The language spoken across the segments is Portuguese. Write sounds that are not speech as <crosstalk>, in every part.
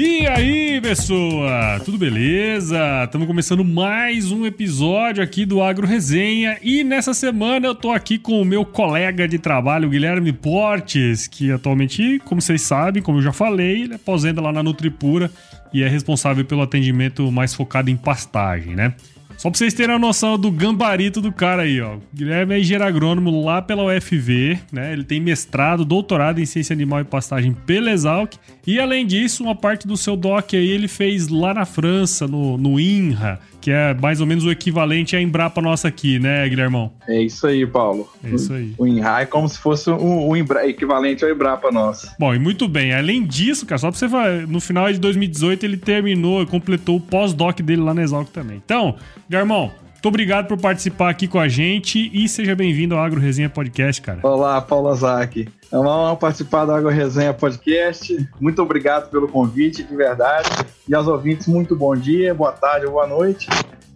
E aí, pessoa? Tudo beleza? Estamos começando mais um episódio aqui do Agro Resenha e nessa semana eu tô aqui com o meu colega de trabalho, Guilherme Portes, que atualmente, como vocês sabem, como eu já falei, ele aposenta lá na Nutripura e é responsável pelo atendimento mais focado em pastagem, né? Só pra vocês terem a noção do gambarito do cara aí, ó. Guilherme é engenheiro agrônomo lá pela UFV, né? Ele tem mestrado, doutorado em ciência animal e pastagem pela Exalc. E além disso, uma parte do seu doc aí ele fez lá na França, no, no INRA, que é mais ou menos o equivalente à Embrapa nossa aqui, né, Guilhermão? É isso aí, Paulo. É isso aí. O INRA é como se fosse o, o equivalente ao Embrapa nossa. Bom, e muito bem. Além disso, cara, só pra você falar, no final de 2018 ele terminou e completou o pós-doc dele lá na Exalc também. Então, Guilhermão, muito obrigado por participar aqui com a gente e seja bem-vindo ao Agro Resenha Podcast, cara. Olá, Paulo Azaki. É uma honra participar do Agro Resenha Podcast. Muito obrigado pelo convite, de verdade. E aos ouvintes, muito bom dia, boa tarde ou boa noite.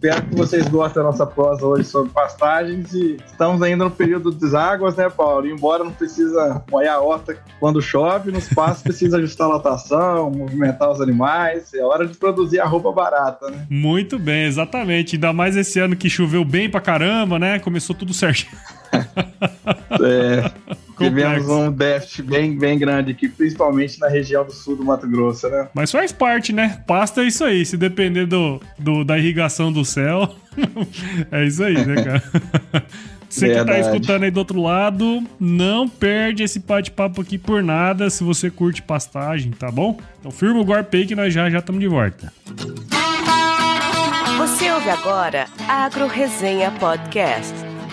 Espero que vocês gostem da nossa prosa hoje sobre pastagens e estamos ainda no período das águas, né, Paulo? E embora não precisa molhar a horta quando chove, nos pastos <laughs> precisa ajustar a lotação, movimentar os animais. É hora de produzir a roupa barata, né? Muito bem, exatamente. Ainda mais esse ano que choveu bem pra caramba, né? Começou tudo certinho. <laughs> é, <laughs> tivemos um déficit bem, bem grande aqui, principalmente na região do sul do Mato Grosso, né? Mas faz parte, né? Pasta é isso aí. Se depender do, do da irrigação do céu, <laughs> é isso aí, né, cara? <laughs> Você que tá escutando aí do outro lado, não perde esse bate-papo aqui por nada se você curte pastagem, tá bom? Então firma o golpe aí que nós já já estamos de volta. Você ouve agora Agro Resenha Podcast.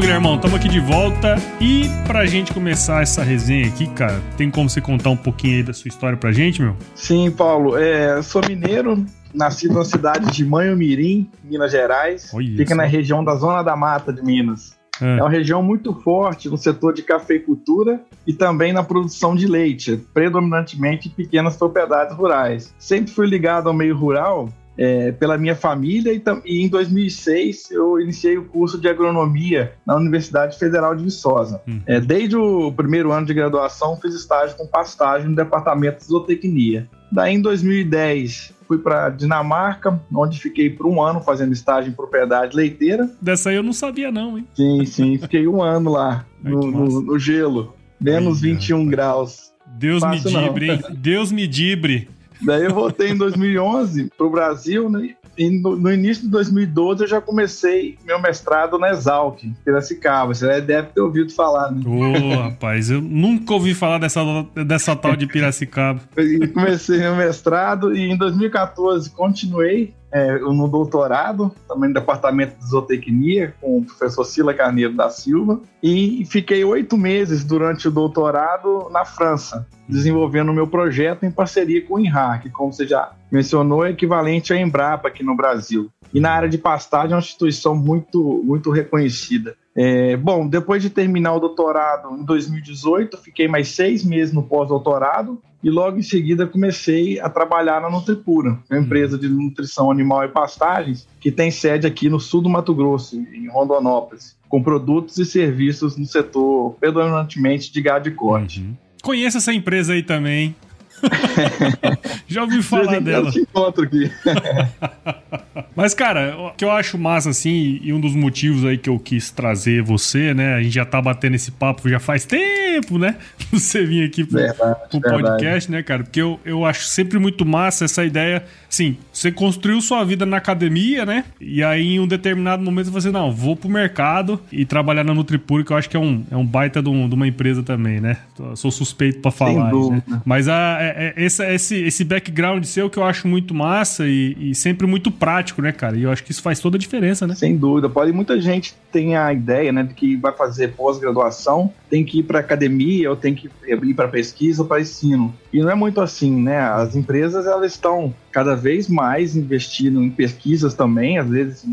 Bom, Guilhermão, estamos aqui de volta e pra gente começar essa resenha aqui, cara, tem como você contar um pouquinho aí da sua história pra gente, meu? Sim, Paulo, é, sou mineiro, nascido na cidade de Manhumirim, Minas Gerais, Olha fica isso. na região da Zona da Mata de Minas. É. é uma região muito forte no setor de cafeicultura e também na produção de leite, predominantemente em pequenas propriedades rurais. Sempre fui ligado ao meio rural é, pela minha família e, e, em 2006 eu iniciei o curso de agronomia na Universidade Federal de Viçosa. Hum. É, desde o primeiro ano de graduação fiz estágio com pastagem no departamento de zootecnia. Daí em 2010 fui para Dinamarca, onde fiquei por um ano fazendo estágio em propriedade leiteira. Dessa aí eu não sabia não, hein? Sim, sim, fiquei um ano lá <laughs> no, no, no, gelo, menos Ai, 21 cara. graus. Deus me dibre, hein? Deus me dibre. Daí eu voltei em 2011 para o Brasil, né? E no, no, início de 2012 eu já comecei meu mestrado na Exalc, em Piracicaba. Você deve ter ouvido falar, né? Ô, oh, rapaz, eu nunca ouvi falar dessa, dessa tal de Piracicaba. comecei meu mestrado e em 2014 continuei é, no doutorado, também no departamento de zootecnia, com o professor Sila Carneiro da Silva, e fiquei oito meses durante o doutorado na França, desenvolvendo o meu projeto em parceria com o INRA, que, como você já mencionou, é equivalente à Embrapa aqui no Brasil. E na área de pastagem é uma instituição muito, muito reconhecida. É, bom, depois de terminar o doutorado em 2018, fiquei mais seis meses no pós-doutorado e logo em seguida comecei a trabalhar na Nutripura, uma uhum. empresa de nutrição animal e pastagens que tem sede aqui no sul do Mato Grosso, em Rondonópolis, com produtos e serviços no setor predominantemente de gado de corte. Uhum. Conheço essa empresa aí também. <laughs> Já ouvi falar dela. Eu te encontro aqui. <laughs> Mas, cara, o que eu acho massa, assim, e um dos motivos aí que eu quis trazer você, né? A gente já tá batendo esse papo já faz tempo, né? <laughs> Você vir aqui pro, verdade, pro podcast, verdade. né, cara? Porque eu, eu acho sempre muito massa essa ideia. Assim, você construiu sua vida na academia, né? E aí, em um determinado momento, você, não, vou pro mercado e trabalhar na Nutripura, que eu acho que é um, é um baita de, um, de uma empresa também, né? Sou suspeito para falar. Né? Mas a, é, é, esse, esse, esse background seu que eu acho muito massa e, e sempre muito prático, né, cara? E eu acho que isso faz toda a diferença, né? Sem dúvida. Pode muita gente tem a ideia, né, de que vai fazer pós-graduação, tem que ir para academia academia, eu tenho que ir para pesquisa ou para ensino. E não é muito assim, né? As empresas elas estão cada vez mais investindo em pesquisas também, às vezes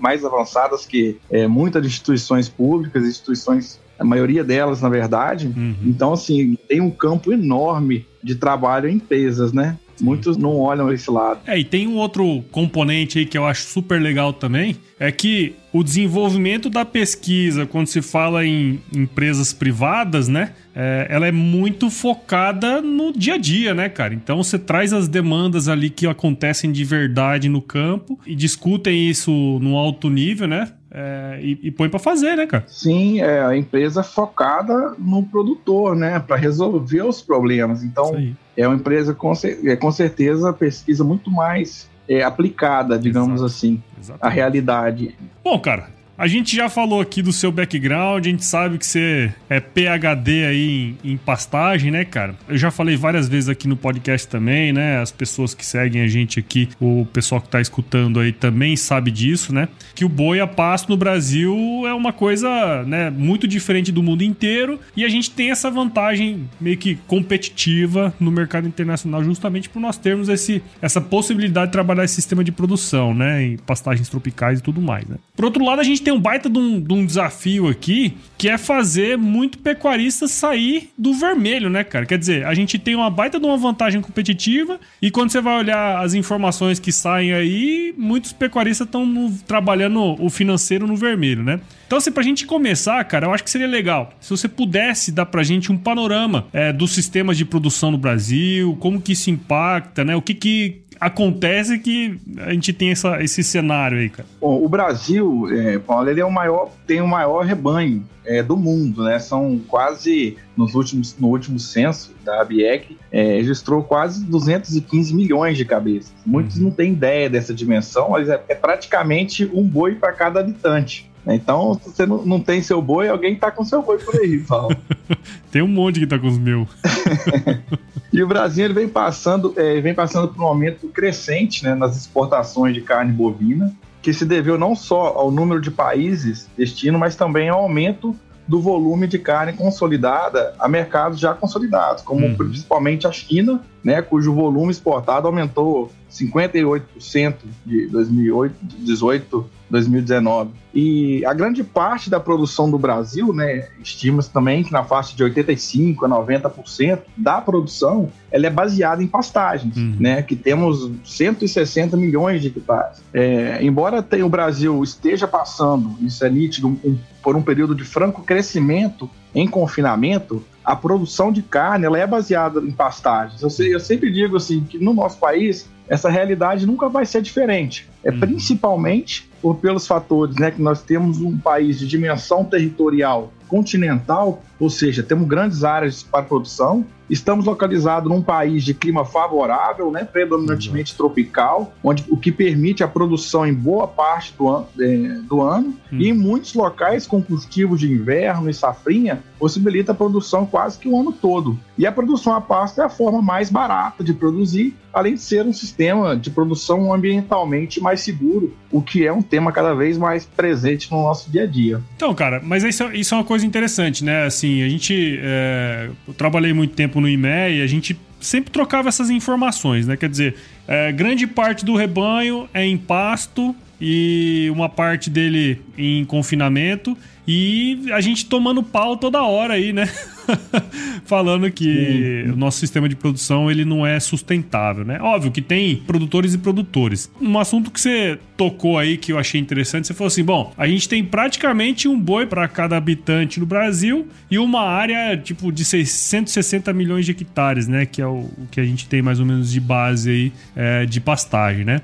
mais avançadas que é, muitas instituições públicas, instituições a maioria delas, na verdade. Uhum. Então, assim, tem um campo enorme de trabalho em empresas, né? Muitos não olham esse lado. É, e tem um outro componente aí que eu acho super legal também, é que o desenvolvimento da pesquisa, quando se fala em empresas privadas, né? É, ela é muito focada no dia a dia, né, cara? Então você traz as demandas ali que acontecem de verdade no campo e discutem isso no alto nível, né? É, e, e, põe para fazer, né, cara? Sim, é a empresa focada no produtor, né, para resolver os problemas. Então, é uma empresa com, é, com certeza pesquisa muito mais é, aplicada, digamos Exato. assim, Exatamente. à realidade. Bom, cara, a gente já falou aqui do seu background, a gente sabe que você é PhD aí em, em, pastagem, né, cara? Eu já falei várias vezes aqui no podcast também, né? As pessoas que seguem a gente aqui, o pessoal que tá escutando aí também sabe disso, né? Que o boi a pasto no Brasil é uma coisa, né, muito diferente do mundo inteiro e a gente tem essa vantagem meio que competitiva no mercado internacional justamente por nós termos esse, essa possibilidade de trabalhar esse sistema de produção, né, em pastagens tropicais e tudo mais, né? Por outro lado, a gente tem um baita de um, de um, desafio aqui, que é fazer muito pecuarista sair do vermelho, né, cara? Quer dizer, a gente tem uma baita de uma vantagem competitiva e quando você vai olhar as informações que saem aí, muitos pecuaristas estão trabalhando o financeiro no vermelho, né? Então, assim, pra gente começar, cara, eu acho que seria legal se você pudesse dar pra gente um panorama é, dos sistemas de produção no Brasil, como que isso impacta, né? O que que acontece que a gente tem essa, esse cenário aí, cara? Bom, o Brasil, é, Paulo, ele é o maior, tem o maior rebanho é, do mundo, né? São quase, nos últimos, no último censo da ABIEC, é, registrou quase 215 milhões de cabeças. Muitos uhum. não têm ideia dessa dimensão, mas é, é praticamente um boi para cada habitante. Então, se você não, não tem seu boi, alguém tá com seu boi por aí, Paulo. <laughs> tem um monte que tá com os meus. <laughs> e o Brasil ele vem passando, é, vem passando por um aumento crescente né, nas exportações de carne bovina, que se deveu não só ao número de países destino, mas também ao aumento do volume de carne consolidada a mercados já consolidados, como uhum. principalmente a China, né, cujo volume exportado aumentou 58% de 2018 2019. E a grande parte da produção do Brasil, né, estima-se também que na faixa de 85 a 90% da produção, ela é baseada em pastagens, uhum. né, que temos 160 milhões de hectares. É, embora tenha, o Brasil esteja passando, isso é nítido, um, por um período de franco crescimento em confinamento, a produção de carne ela é baseada em pastagens. Eu, sei, eu sempre digo assim que no nosso país essa realidade nunca vai ser diferente. É uhum. principalmente por, pelos fatores né, que nós temos um país de dimensão territorial continental, ou seja, temos grandes áreas para produção, estamos localizados num país de clima favorável, né, predominantemente uhum. tropical, onde o que permite a produção em boa parte do, an é, do ano, uhum. e em muitos locais com cultivos de inverno e safrinha, possibilita a produção quase que o ano todo. E a produção a pasto é a forma mais barata de produzir, além de ser um sistema de produção ambientalmente mais seguro, o que é um tema cada vez mais presente no nosso dia a dia. Então, cara, mas isso, é, isso é uma coisa interessante, né? Assim, a gente. É, eu trabalhei muito tempo no IME e a gente sempre trocava essas informações, né? Quer dizer, é, grande parte do rebanho é em pasto e uma parte dele em confinamento e a gente tomando pau toda hora aí, né? <laughs> <laughs> Falando que o nosso sistema de produção ele não é sustentável, né? Óbvio que tem produtores e produtores. Um assunto que você tocou aí que eu achei interessante, você falou assim: bom, a gente tem praticamente um boi para cada habitante no Brasil e uma área tipo de 660 milhões de hectares, né? Que é o, o que a gente tem mais ou menos de base aí é, de pastagem, né?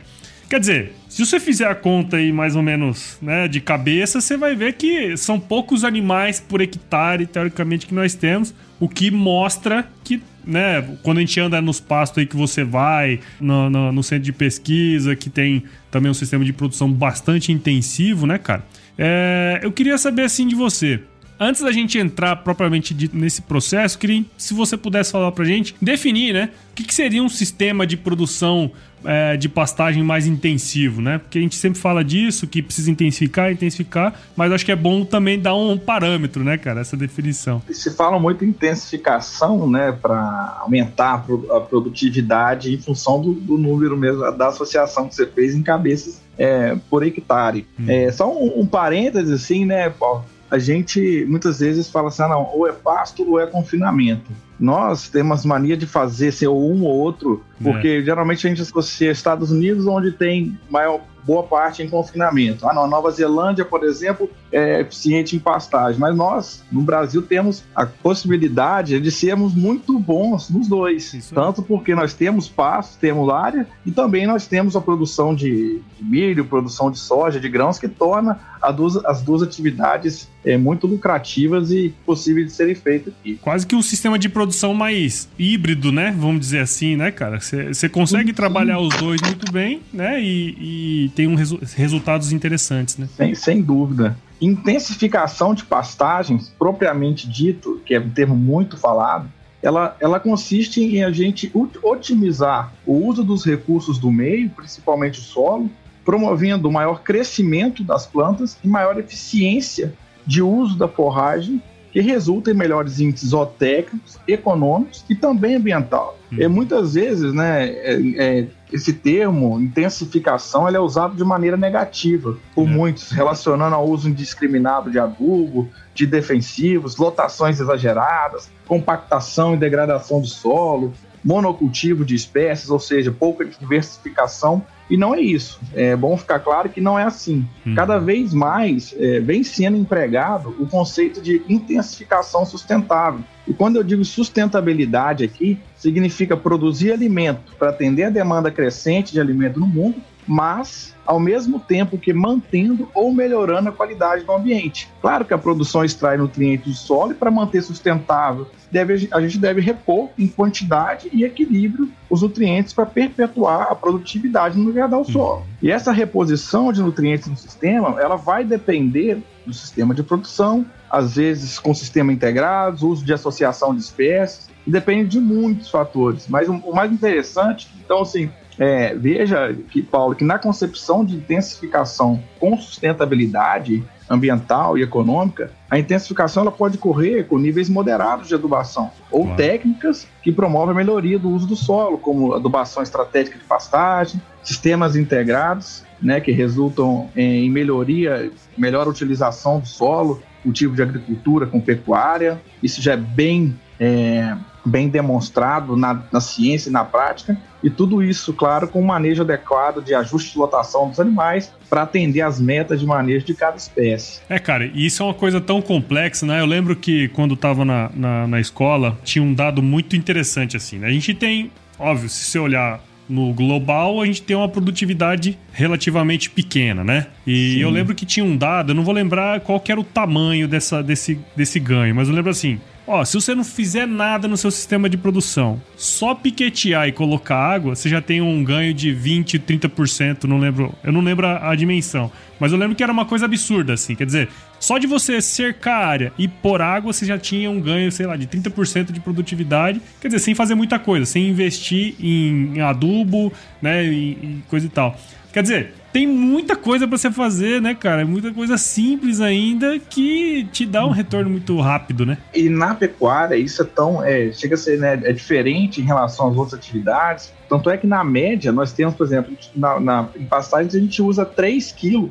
Quer dizer, se você fizer a conta aí mais ou menos né, de cabeça, você vai ver que são poucos animais por hectare, teoricamente, que nós temos, o que mostra que né, quando a gente anda nos pastos aí que você vai, no, no, no, centro de pesquisa, que tem também um sistema de produção bastante intensivo, né, cara? É, eu queria saber assim de você. Antes da gente entrar propriamente dito nesse processo, queria, se você pudesse falar pra gente, definir, né? O que, que seria um sistema de produção é, de pastagem mais intensivo, né? Porque a gente sempre fala disso, que precisa intensificar, intensificar, mas acho que é bom também dar um parâmetro, né, cara, essa definição. Se fala muito em intensificação, né, para aumentar a produtividade em função do, do, número mesmo da associação que você fez em cabeças é, por hectare. Hum. É, só um, um parênteses, assim, né, Paulo? A gente muitas vezes fala assim, ah, não, ou é pasto ou é confinamento. Nós temos mania de fazer ser um ou outro, porque é. geralmente a gente associa Estados Unidos, onde tem maior boa parte em confinamento. Ah, não, a Nova Zelândia, por exemplo, é eficiente em pastagem, mas nós, no Brasil, temos a possibilidade de sermos muito bons nos dois. Isso. Tanto porque nós temos pasto, temos área, e também nós temos a produção de, milho, produção de soja, de grãos, que torna duas, as duas atividades é, muito lucrativas e possíveis de serem feitas aqui. Quase que um sistema de produção mais híbrido, né? Vamos dizer assim, né, cara? Você consegue trabalhar os dois muito bem, né? E, e tem um resu resultados interessantes, né? Sem, sem dúvida. Intensificação de pastagens, propriamente dito, que é um termo muito falado, ela, ela consiste em a gente otimizar o uso dos recursos do meio, principalmente o solo, promovendo maior crescimento das plantas e maior eficiência de uso da forragem, que resulta em melhores índices zootécnicos, econômicos e também ambiental. Hum. E muitas vezes, né, é, é, esse termo, intensificação, ele é usado de maneira negativa por é. muitos, relacionando ao uso indiscriminado de adubo, de defensivos, lotações exageradas, compactação e degradação do solo, monocultivo de espécies, ou seja, pouca diversificação e não é isso. É bom ficar claro que não é assim. Hum. Cada vez mais é, vem sendo empregado o conceito de intensificação sustentável. E quando eu digo sustentabilidade aqui, significa produzir alimento para atender a demanda crescente de alimento no mundo, mas ao mesmo tempo que mantendo ou melhorando a qualidade do ambiente. Claro que a produção extrai nutrientes do solo para manter sustentável, deve, a gente deve repor em quantidade e equilíbrio os nutrientes para perpetuar a produtividade no lugar do solo. E essa reposição de nutrientes no sistema, ela vai depender do sistema de produção, às vezes com sistema integrado, uso de associação de espécies, depende de muitos fatores. Mas o, o mais interessante, então assim, é, veja que, Paulo, que na concepção de intensificação com sustentabilidade ambiental e econômica, a intensificação ela pode ocorrer com níveis moderados de adubação ou claro. técnicas que promovem a melhoria do uso do solo, como adubação estratégica de pastagem, sistemas integrados, né, que resultam em melhoria, melhor utilização do solo, cultivo de agricultura com pecuária. Isso já é bem é, bem demonstrado na, na ciência e na prática, e tudo isso, claro, com um manejo adequado de ajuste de lotação dos animais para atender às metas de manejo de cada espécie. É, cara, e isso é uma coisa tão complexa, né? Eu lembro que quando estava na, na, na, escola, tinha um dado muito interessante assim, né? A gente tem, óbvio, se você olhar no global, a gente tem uma produtividade relativamente pequena, né? E Sim. eu lembro que tinha um dado, eu não vou lembrar qual era o tamanho dessa, desse, desse ganho, mas eu lembro assim, Ó, se você não fizer nada no seu sistema de produção, só piquetear e colocar água, você já tem um ganho de 20, 30%, não lembro, eu não lembro a, a dimensão, mas eu lembro que era uma coisa absurda assim, quer dizer, só de você cercar a área e pôr água, você já tinha um ganho, sei lá, de 30% de produtividade, quer dizer, sem fazer muita coisa, sem investir em adubo, né, e, e coisa e tal. Quer dizer, tem muita coisa para você fazer, né, cara? Muita coisa simples ainda que te dá um retorno muito rápido, né? E na pecuária, isso é tão. É, chega a ser né, é diferente em relação às outras atividades. Tanto é que, na média, nós temos, por exemplo, na, na, em pastagens a gente usa 3 quilos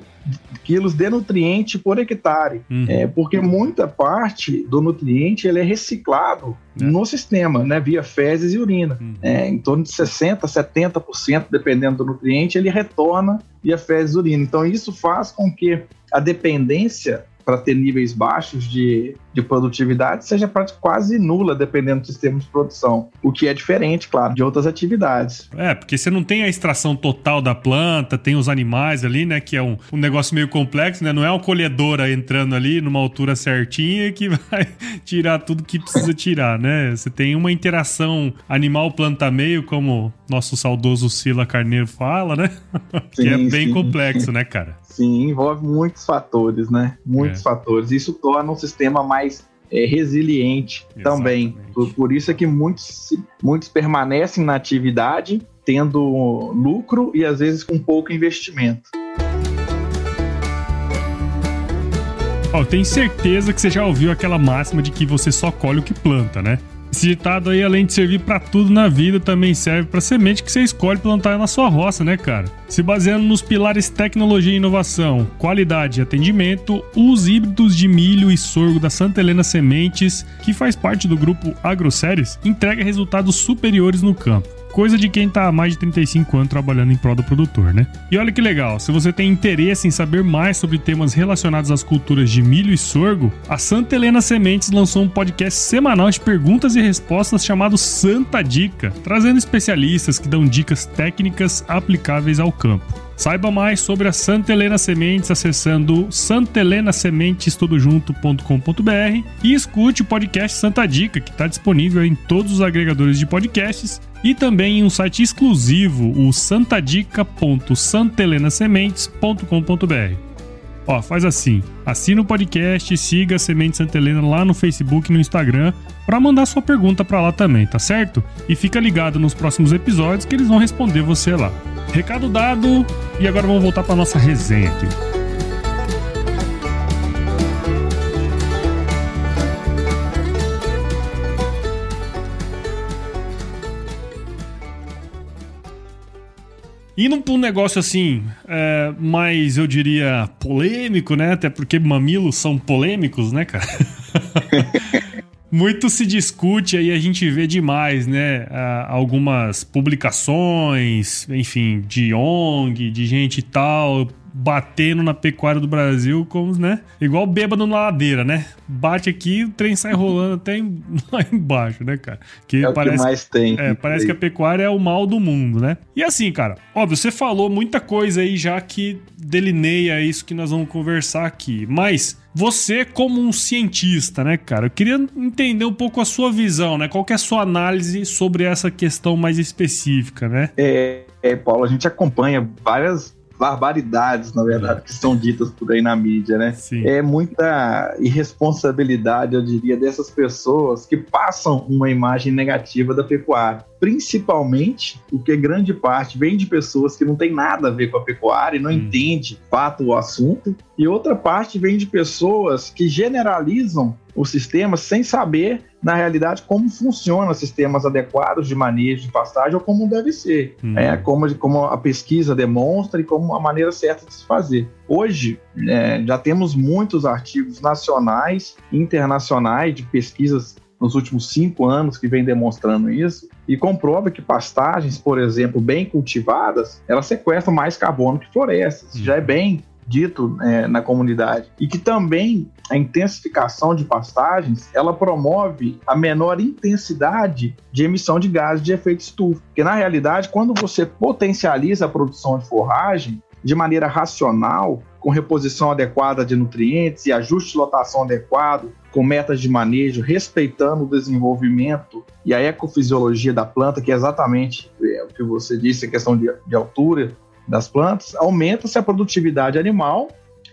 quilos de nutriente por hectare, uhum. é, porque muita parte do nutriente ele é reciclado é. no sistema, né, via fezes e urina. Uhum. É, em torno de 60%, 70%, dependendo do nutriente, ele retorna via fezes e urina. Então isso faz com que a dependência para ter níveis baixos de, de produtividade seja quase nula, dependendo do sistema de produção. O que é diferente, claro, de outras atividades. É, porque você não tem a extração total da planta, tem os animais ali, né? Que é um, um negócio meio complexo, né? Não é uma colhedora entrando ali numa altura certinha que <laughs> vai tirar tudo que precisa tirar, né? Você tem uma interação animal-planta-meio, como nosso saudoso Sila Carneiro fala, né? Sim, <laughs> que é bem sim. complexo, né, cara? Sim, envolve muitos fatores, né? Muitos é. fatores. Isso torna um sistema mais é, resiliente Exatamente. também. Por, por, isso é que muitos, muitos permanecem na atividade tendo lucro e às vezes com pouco investimento. Oh, tenho certeza que você já ouviu aquela máxima de que você só colhe o que planta, né? Esse ditado aí, além de servir para tudo na vida, também serve para semente que você escolhe plantar na sua roça, né, cara? Se baseando nos pilares tecnologia e inovação, qualidade e atendimento, os híbridos de milho e sorgo da Santa Helena Sementes, que faz parte do grupo AgroSéries, entrega resultados superiores no campo coisa de quem tá há mais de 35 anos trabalhando em prol do produtor, né? E olha que legal, se você tem interesse em saber mais sobre temas relacionados às culturas de milho e sorgo, a Santa Helena Sementes lançou um podcast semanal de perguntas e respostas chamado Santa Dica, trazendo especialistas que dão dicas técnicas aplicáveis ao campo. Saiba mais sobre a Santa Helena Sementes acessando santelenasementestudo.com.br e escute o podcast Santa Dica, que está disponível em todos os agregadores de podcasts e também em um site exclusivo, o santadica.santelenasementes.com.br. Ó, faz assim, assina o podcast, siga a Semente Santa Helena lá no Facebook e no Instagram para mandar sua pergunta para lá também, tá certo? E fica ligado nos próximos episódios que eles vão responder você lá. Recado dado, e agora vamos voltar para nossa resenha aqui. Indo para um negócio assim, é, mais eu diria polêmico, né? Até porque mamilos são polêmicos, né, cara? <laughs> muito se discute aí, a gente vê demais, né? Algumas publicações, enfim, de ONG, de gente e tal, batendo na pecuária do Brasil como, né? Igual bêbado na ladeira, né? Bate aqui, o trem sai rolando até <laughs> lá embaixo, né, cara? Que é parece, o que mais tem. É, parece que a pecuária é o mal do mundo, né? E assim, cara, óbvio, você falou muita coisa aí já que delineia isso que nós vamos conversar aqui, mas você como um cientista, né, cara? Eu queria entender um pouco a sua visão, né? Qual é a sua análise sobre essa questão mais específica, né? É, é Paulo, a gente acompanha várias barbaridades, na verdade, que são ditas por aí na mídia, né? Sim. É muita irresponsabilidade, eu diria, dessas pessoas que passam uma imagem negativa da pecuária. Principalmente porque grande parte vem de pessoas que não tem nada a ver com a pecuária e não hum. entende fato o assunto, e outra parte vem de pessoas que generalizam o sistema sem saber, na realidade, como funcionam sistemas adequados de manejo de pastagem ou como deve ser. Hum. É, como, como a pesquisa demonstra e como a maneira certa de se fazer. Hoje, é, já temos muitos artigos nacionais e internacionais de pesquisas nos últimos cinco anos que vem demonstrando isso e comprova que pastagens, por exemplo, bem cultivadas, elas sequestram mais carbono que florestas. Já é bem dito é, na comunidade. E que também a intensificação de pastagens, ela promove a menor intensidade de emissão de gases de efeito estufa. Porque, na realidade, quando você potencializa a produção de forragem de maneira racional, com reposição adequada de nutrientes e ajuste de lotação adequado, com metas de manejo, respeitando o desenvolvimento e a ecofisiologia da planta, que é exatamente é, o que você disse, a questão de, de altura das plantas, aumenta-se a produtividade animal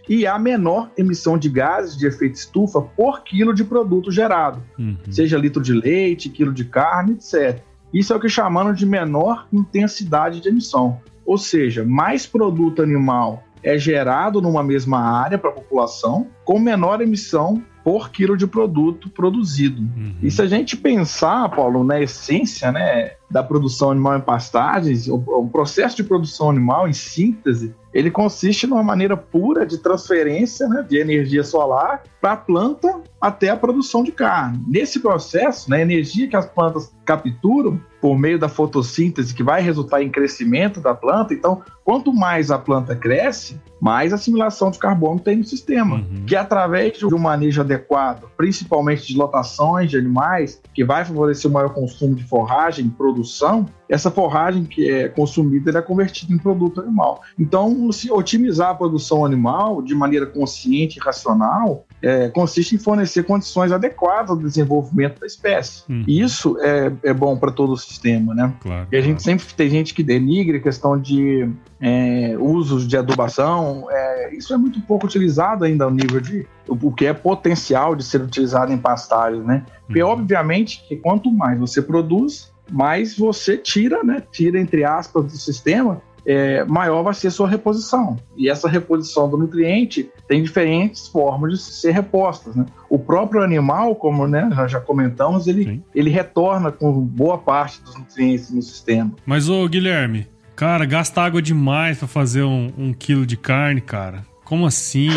e há menor emissão de gases de efeito estufa por quilo de produto gerado, uhum. seja litro de leite, quilo de carne, etc. Isso é o que chamamos de menor intensidade de emissão, ou seja, mais produto animal é gerado numa mesma área para a população, com menor emissão por quilo de produto produzido. Uhum. E se a gente pensar, Paulo, na essência né, da produção animal em pastagens, o, o processo de produção animal em síntese, ele consiste numa maneira pura de transferência né, de energia solar para a planta até a produção de carne. Nesse processo, né, a energia que as plantas capturam por meio da fotossíntese, que vai resultar em crescimento da planta, então, quanto mais a planta cresce, mais assimilação de carbono tem no sistema, uhum. que através de um manejo adequado, principalmente de lotações de animais, que vai favorecer o maior consumo de forragem, produção, essa forragem que é consumida é convertida em produto animal. Então, se otimizar a produção animal de maneira consciente e racional é, consiste em fornecer condições adequadas ao desenvolvimento da espécie. Uhum. Isso é, é bom para todo o sistema, né? Claro, e a gente sempre tem gente que denigre a questão de é, usos de adubação. É, isso é muito pouco utilizado ainda ao nível de o que é potencial de ser utilizado em pastagens, né? Porque, uhum. obviamente, que quanto mais você produz, mais você tira, né? Tira, entre aspas, do sistema, é, maior vai ser a sua reposição. E essa reposição do nutriente tem diferentes formas de ser repostas. Né? O próprio animal, como né, nós já comentamos, ele, ele retorna com boa parte dos nutrientes no sistema. Mas, ô Guilherme, cara, gasta água demais para fazer um, um quilo de carne, cara. Como assim? <laughs>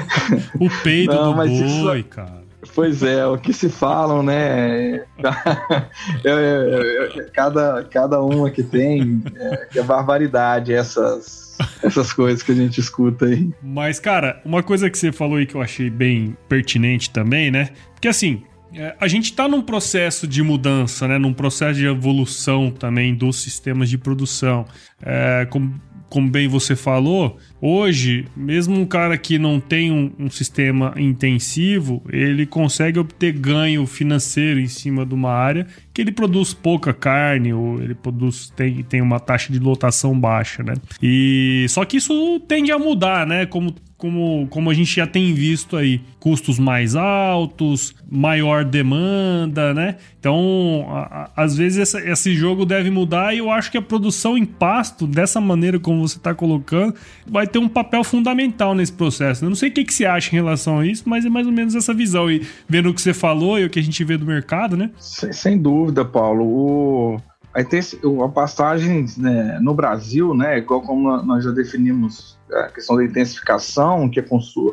<laughs> o peito Não, do boi, isso... cara. Pois é, o que se falam, né? <laughs> Cada, cada uma que tem, é, é barbaridade essas, essas coisas que a gente escuta aí. Mas, cara, uma coisa que você falou aí que eu achei bem pertinente também, né? Porque assim, é, a gente está num processo de mudança, né? Num processo de evolução também dos sistemas de produção. É, como como bem você falou, hoje, mesmo um cara que não tem um, um, sistema intensivo, ele consegue obter ganho financeiro em cima de uma área que ele produz pouca carne ou ele produz tem, tem uma taxa de lotação baixa, né? E só que isso tende a mudar, né? Como como, como a gente já tem visto aí, custos mais altos, maior demanda, né? Então, a, a, às vezes essa, esse jogo deve mudar e eu acho que a produção em pasto, dessa maneira como você está colocando, vai ter um papel fundamental nesse processo. Eu não sei o que, que você acha em relação a isso, mas é mais ou menos essa visão. E vendo o que você falou e o que a gente vê do mercado, né? Sem, sem dúvida, Paulo. O Aí tem a pastagem né, no Brasil, né, igual como nós já definimos a questão da intensificação, em que,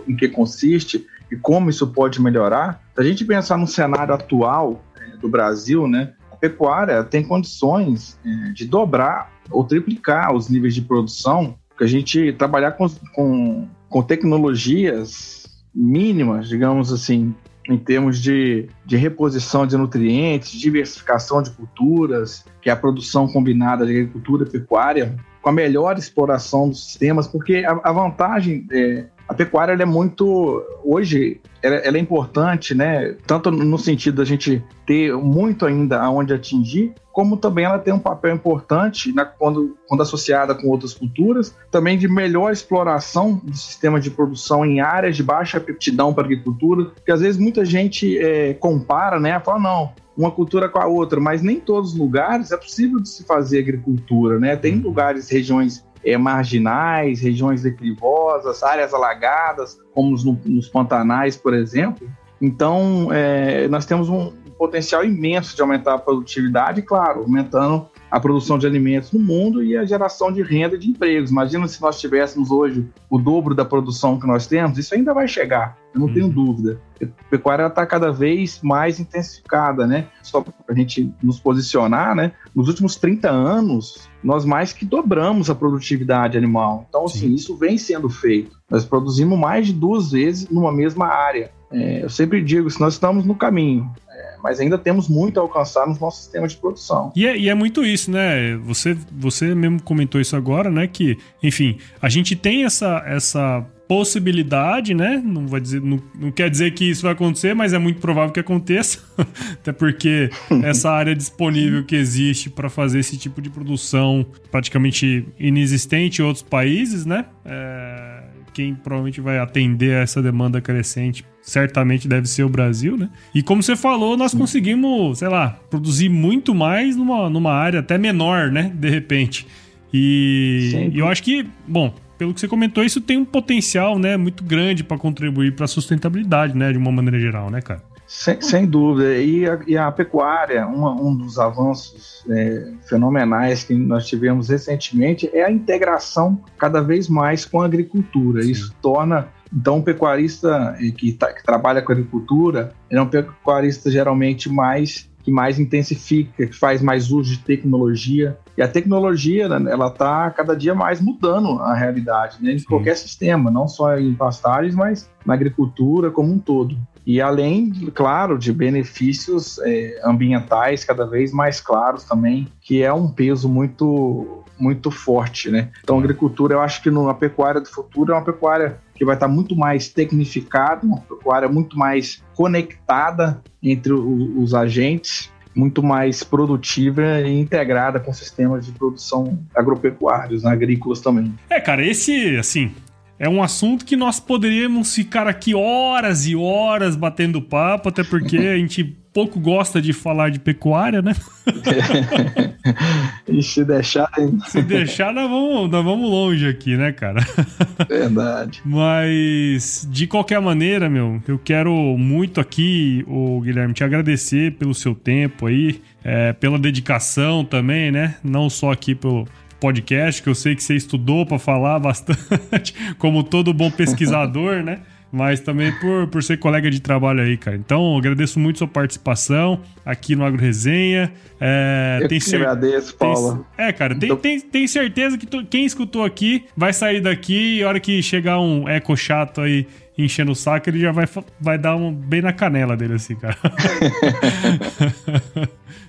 em que consiste e como isso pode melhorar. Se a gente pensar no cenário atual é, do Brasil, né, pecuária tem condições é, de dobrar ou triplicar os níveis de produção, a gente trabalhar com, com, com tecnologias mínimas, digamos assim, em termos de, de reposição de nutrientes, diversificação de culturas, que é a produção combinada de agricultura e pecuária, com a melhor exploração dos sistemas, porque a, a vantagem é, a pecuária é muito hoje ela, ela, é importante, né? Tanto no sentido da gente ter muito ainda aonde atingir, como também ela tem um papel importante na, quando, quando associada com outras culturas, também de melhor exploração do sistema de produção em áreas de baixa aptidão para a agricultura, porque às vezes muita gente é, compara, né? Fala, não, uma cultura com a outra, mas nem todos os lugares é possível de se fazer agricultura, né? Tem uhum. lugares, regiões é, marginais, regiões declivosas, áreas alagadas, como nos, nos pantanais, por exemplo. Então, é, nós temos um potencial imenso de aumentar a produtividade, claro, aumentando a produção de alimentos no mundo e a geração de renda e de empregos. Imagina se nós tivéssemos hoje o dobro da produção que nós temos, isso ainda vai chegar, eu não uhum. tenho dúvida. A pecuária está cada vez mais intensificada, né? Só para a gente nos posicionar, né? Nos últimos 30 anos, nós mais que dobramos a produtividade animal. Então, assim, Sim. isso vem sendo feito. Nós produzimos mais de duas vezes numa mesma área. É, eu sempre digo, se nós estamos no caminho, mas ainda temos muito a alcançar no nosso sistema de produção. E é, e é, muito isso, né? Você, você mesmo comentou isso agora, né? Que, enfim, a gente tem essa, essa possibilidade, né? Não vai dizer, não, não, quer dizer que isso vai acontecer, mas é muito provável que aconteça, <laughs> até porque <laughs> essa área disponível que existe para fazer esse tipo de produção praticamente inexistente em outros países, né? É, quem provavelmente vai atender a essa demanda crescente certamente deve ser o Brasil, né? E como você falou, nós conseguimos, sei lá, produzir muito mais numa, numa área até menor, né? De repente. E, e eu acho que, bom, pelo que você comentou, isso tem um potencial, né, muito grande para contribuir para a sustentabilidade, né, de uma maneira geral, né, cara? Sem, sem dúvida. E a, e a pecuária, uma, um dos avanços é, fenomenais que nós tivemos recentemente é a integração cada vez mais com a agricultura. Sim. Isso torna então, o pecuarista que, tá, que trabalha com agricultura, ele é um pecuarista geralmente mais que mais intensifica, que faz mais uso de tecnologia. E a tecnologia, né, ela está cada dia mais mudando a realidade, né, em Sim. qualquer sistema, não só em pastagens, mas na agricultura como um todo. E além, claro, de benefícios é, ambientais cada vez mais claros também, que é um peso muito muito forte, né? Então, a agricultura, eu acho que na pecuária do futuro é uma pecuária que vai estar muito mais tecnificada, uma pecuária muito mais conectada entre o, os agentes, muito mais produtiva e integrada com sistemas de produção agropecuários, né, agrícolas também. É, cara, esse, assim, é um assunto que nós poderíamos ficar aqui horas e horas batendo papo, até porque a gente pouco gosta de falar de pecuária, né? <laughs> e se deixar. Hein? Se deixar, nós vamos, nós vamos longe aqui, né, cara? Verdade. Mas, de qualquer maneira, meu, eu quero muito aqui, o Guilherme, te agradecer pelo seu tempo aí, é, pela dedicação também, né? Não só aqui pelo podcast, que eu sei que você estudou para falar bastante, <laughs> como todo bom pesquisador, né? mas também por, por ser colega de trabalho aí, cara. Então, agradeço muito sua participação aqui no Agro Resenha. É, Eu tem que cer... agradeço, Paula. Tem... É, cara, tem, então... tem, tem certeza que tu... quem escutou aqui vai sair daqui e a hora que chegar um eco chato aí enchendo o saco, ele já vai, vai dar um bem na canela dele, assim, cara. <laughs>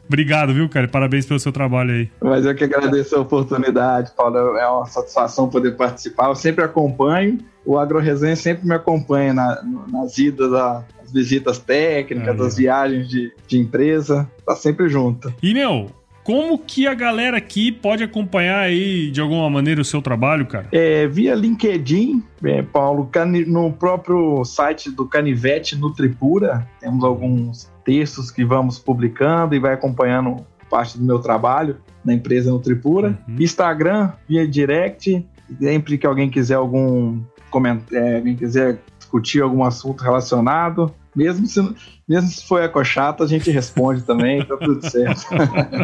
Obrigado, viu, cara? Parabéns pelo seu trabalho aí. Mas eu que agradeço a oportunidade, Paulo. É uma satisfação poder participar. Eu sempre acompanho. O AgroResenha sempre me acompanha na, nas idas, nas visitas técnicas, é, das viagens de, de empresa. Tá sempre junto. E, meu, como que a galera aqui pode acompanhar aí de alguma maneira o seu trabalho, cara? É, via LinkedIn, é, Paulo, no próprio site do Canivete Nutripura, temos alguns textos que vamos publicando e vai acompanhando parte do meu trabalho na empresa Nutripura. Uhum. Instagram, via direct, sempre que alguém quiser algum comentário, é, alguém quiser discutir algum assunto relacionado, mesmo se, mesmo se for ecochato, a gente responde também, tá tudo certo.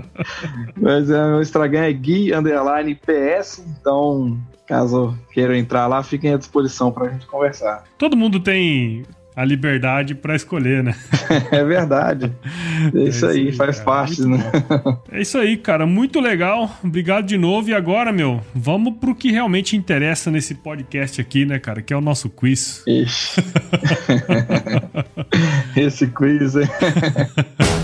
<laughs> Mas é, meu Instagram é Gui Underline PS, então caso queiram entrar lá, fiquem à disposição para a gente conversar. Todo mundo tem a liberdade para escolher, né? <laughs> é verdade. É, é isso, aí, aí, faz cara. parte, Muito né? Bom. É isso aí, cara. Muito legal. Obrigado de novo. E agora, meu, vamos pro que realmente interessa nesse podcast aqui, né, cara? Que é o nosso quiz. Ixi. <laughs> Esse quiz, hein? <laughs>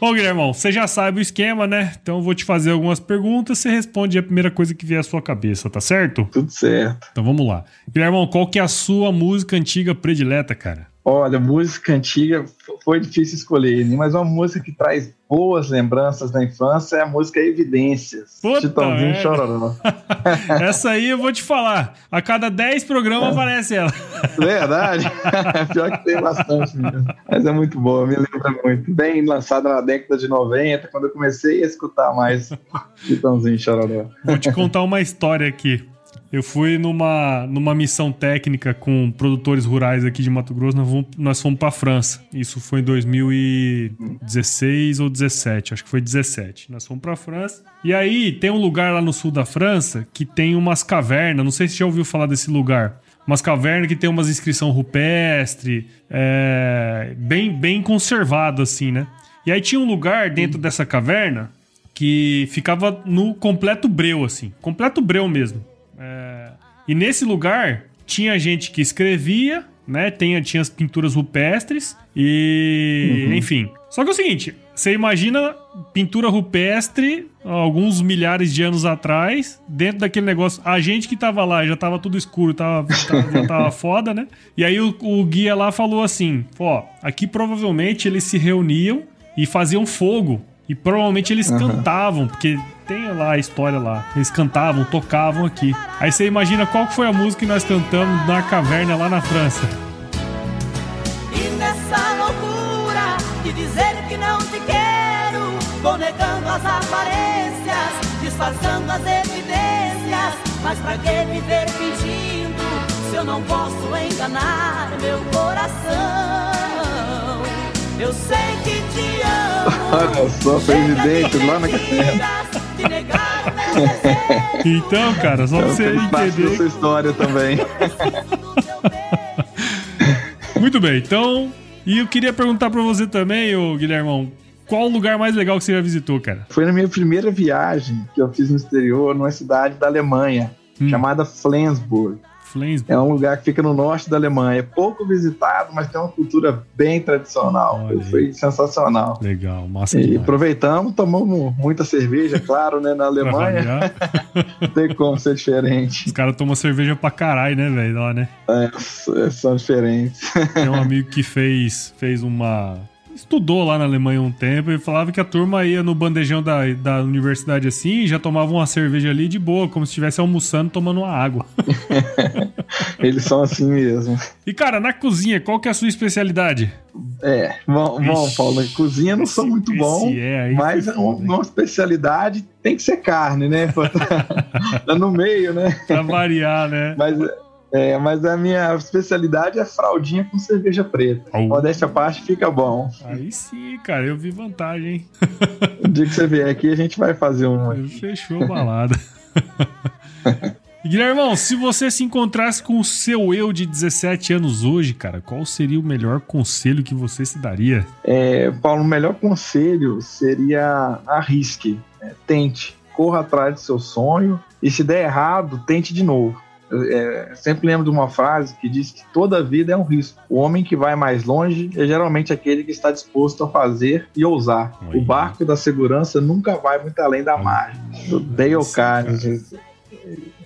Bom, Guilhermão, você já sabe o esquema, né? Então eu vou te fazer algumas perguntas, você responde a primeira coisa que vier à sua cabeça, tá certo? Tudo certo. Então vamos lá. Guilhermão, qual que é a sua música antiga predileta, cara? Olha, música antiga foi difícil escolher, mas uma música que traz boas lembranças da infância é a música Evidências. Puta Chitãozinho Chororó. <laughs> Essa aí eu vou te falar. A cada 10 programas é. aparece ela. <laughs> Verdade. <laughs> Pior que tem bastante mesmo. Mas é muito boa, me lembra muito. Bem lançada na década de 90, quando eu comecei a escutar mais Chitãozinho Chororó. Vou te contar uma história aqui. Eu fui numa, numa missão técnica com produtores rurais aqui de Mato Grosso, nós fomos, nós fomos pra França. Isso foi em 2016 ou 17, acho que foi 17. Nós fomos pra França. E aí tem um lugar lá no sul da França que tem umas cavernas, não sei se você já ouviu falar desse lugar. Umas cavernas que tem umas inscrição rupestre, é, bem, bem conservado assim, né? E aí tinha um lugar dentro dessa caverna que ficava no completo breu, assim. Completo breu mesmo. É... E nesse lugar tinha gente que escrevia, né? Tinha, tinha as pinturas rupestres e. Uhum. Enfim. Só que é o seguinte: você imagina pintura rupestre alguns milhares de anos atrás, dentro daquele negócio. A gente que tava lá já tava tudo escuro, tava, <laughs> tava já tava foda, né? E aí o, o guia lá falou assim: ó, aqui provavelmente eles se reuniam e faziam fogo. E provavelmente eles uhum. cantavam, porque tem lá a história lá. Eles cantavam, tocavam aqui. Aí você imagina qual foi a música que nós cantamos na caverna lá na França. E nessa loucura de dizer que não te quero, vou negando as aparências, disfarçando as evidências. Mas pra que viver fingindo se eu não posso enganar meu coração? Eu sei que te amo. <laughs> Olha só, presidente lá na caverna. Então, cara, só pra você entender. sua história também. <laughs> Muito bem, então. E eu queria perguntar pra você também, ô Guilhermão, qual o lugar mais legal que você já visitou, cara? Foi na minha primeira viagem que eu fiz no exterior, numa cidade da Alemanha, hum. chamada Flensburg. É um lugar que fica no norte da Alemanha. É pouco visitado, mas tem uma cultura bem tradicional. Foi sensacional. Legal, massa E demais. aproveitamos, tomamos muita cerveja, <laughs> claro, né? Na Alemanha. Não tem como ser diferente. Os caras tomam cerveja pra caralho, né, velho? Lá, né? É, são diferentes. Tem um amigo que fez, fez uma estudou lá na Alemanha um tempo e falava que a turma ia no bandejão da, da universidade assim e já tomava uma cerveja ali de boa, como se estivesse almoçando tomando uma água. <laughs> Eles são assim mesmo. E cara, na cozinha, qual que é a sua especialidade? É, bom, bom Paulo, cozinha não sou muito bom, é, mas uma, uma especialidade tem que ser carne, né? <laughs> tá no meio, né? Pra variar, né? Mas é, mas a minha especialidade é fraldinha com cerveja preta. Oh. Modéstia à parte, fica bom. Aí sim, cara, eu vi vantagem, hein? O dia que você vier aqui, a gente vai fazer um. Fechou a balada. <laughs> Guilhermão, se você se encontrasse com o seu eu de 17 anos hoje, cara, qual seria o melhor conselho que você se daria? É, Paulo, o melhor conselho seria arrisque, é, tente, corra atrás do seu sonho e se der errado, tente de novo é, sempre lembro de uma frase que diz que toda vida é um risco. O homem que vai mais longe é geralmente aquele que está disposto a fazer e ousar. Oi. O barco da segurança nunca vai muito além da margem. Do Dale Carnegie.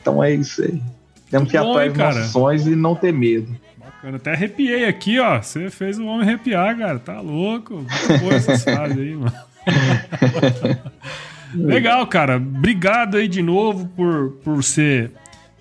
Então é isso aí. Temos que dos nossos sonhos e não ter medo. Bacana. Até arrepiei aqui, ó. Você fez o homem arrepiar, cara. Tá louco. Boa essas <laughs> frases aí, mano. Legal, cara. Obrigado aí de novo por, por ser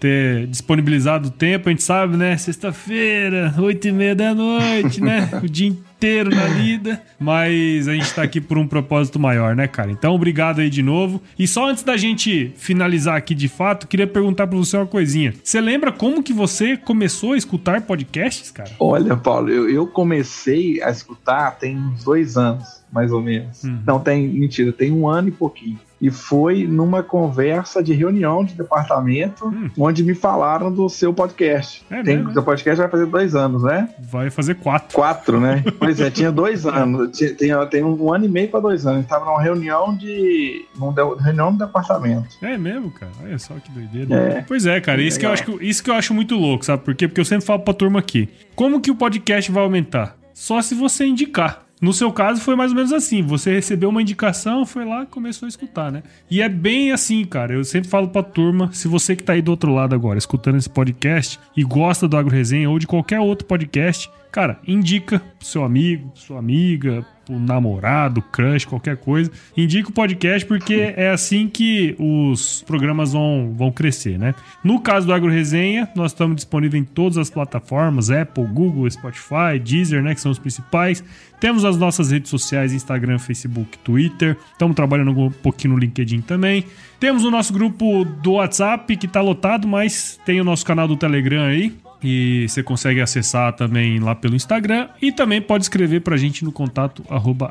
ter disponibilizado o tempo, a gente sabe, né? Sexta-feira, oito e meia da noite, né? O dia inteiro na lida. Mas a gente tá aqui por um propósito maior, né, cara? Então, obrigado aí de novo. E só antes da gente finalizar aqui de fato, queria perguntar pra você uma coisinha. Você lembra como que você começou a escutar podcasts, cara? Olha, Paulo, eu, eu comecei a escutar tem uns dois anos, mais ou menos. Uhum. Não, tem, mentira, tem um ano e pouquinho e foi numa conversa de reunião de departamento hum. onde me falaram do seu podcast. É Tem, o seu podcast vai fazer dois anos, né? Vai fazer quatro. Quatro, né? <laughs> pois é, tinha dois anos. Tinha, tem, tem um ano e meio para dois anos. Estava numa reunião de. Reunião do departamento. É mesmo, cara. Olha só que doideira. É. Pois é, cara. Isso que, eu acho, isso que eu acho muito louco, sabe por quê? Porque eu sempre falo pra turma aqui. Como que o podcast vai aumentar? Só se você indicar. No seu caso foi mais ou menos assim, você recebeu uma indicação, foi lá começou a escutar, né? E é bem assim, cara, eu sempre falo pra turma, se você que tá aí do outro lado agora, escutando esse podcast e gosta do Agro Resenha ou de qualquer outro podcast, cara, indica pro seu amigo, sua amiga, pro namorado, crush, qualquer coisa. Indica o podcast porque é assim que os programas vão, vão crescer, né? No caso do Agro Resenha, nós estamos disponíveis em todas as plataformas, Apple, Google, Spotify, Deezer, né, que são os principais. Temos as nossas redes sociais, Instagram, Facebook, Twitter. Estamos trabalhando um pouquinho no LinkedIn também. Temos o nosso grupo do WhatsApp que está lotado, mas tem o nosso canal do Telegram aí, e você consegue acessar também lá pelo Instagram e também pode escrever pra gente no contato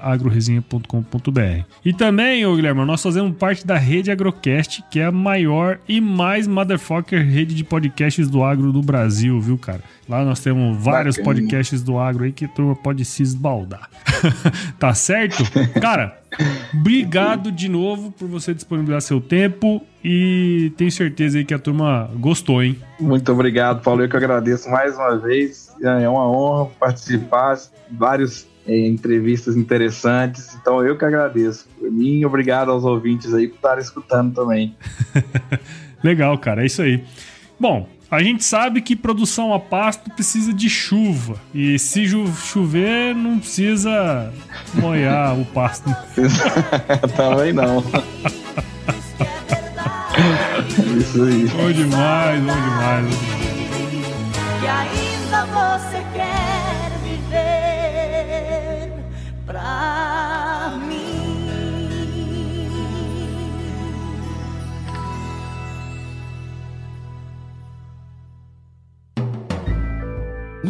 agroresenha.com.br. E também, ô Guilherme, nós fazemos parte da rede Agrocast, que é a maior e mais motherfucker rede de podcasts do agro do Brasil, viu, cara? Lá nós temos vários Bacana. podcasts do agro aí que a turma pode se esbaldar. <laughs> tá certo? Cara, obrigado de novo por você disponibilizar seu tempo e tenho certeza aí que a turma gostou, hein? Muito obrigado, Paulo. Eu que agradeço mais uma vez. É uma honra participar. Vários é, entrevistas interessantes. Então eu que agradeço. Por mim, obrigado aos ouvintes aí por estarem escutando também. <laughs> Legal, cara. É isso aí. Bom, a gente sabe que produção a pasto precisa de chuva. E se chover, não precisa molhar o pasto. <laughs> Também não. Isso aí. Bom demais, bom demais. Que ainda você quer viver pra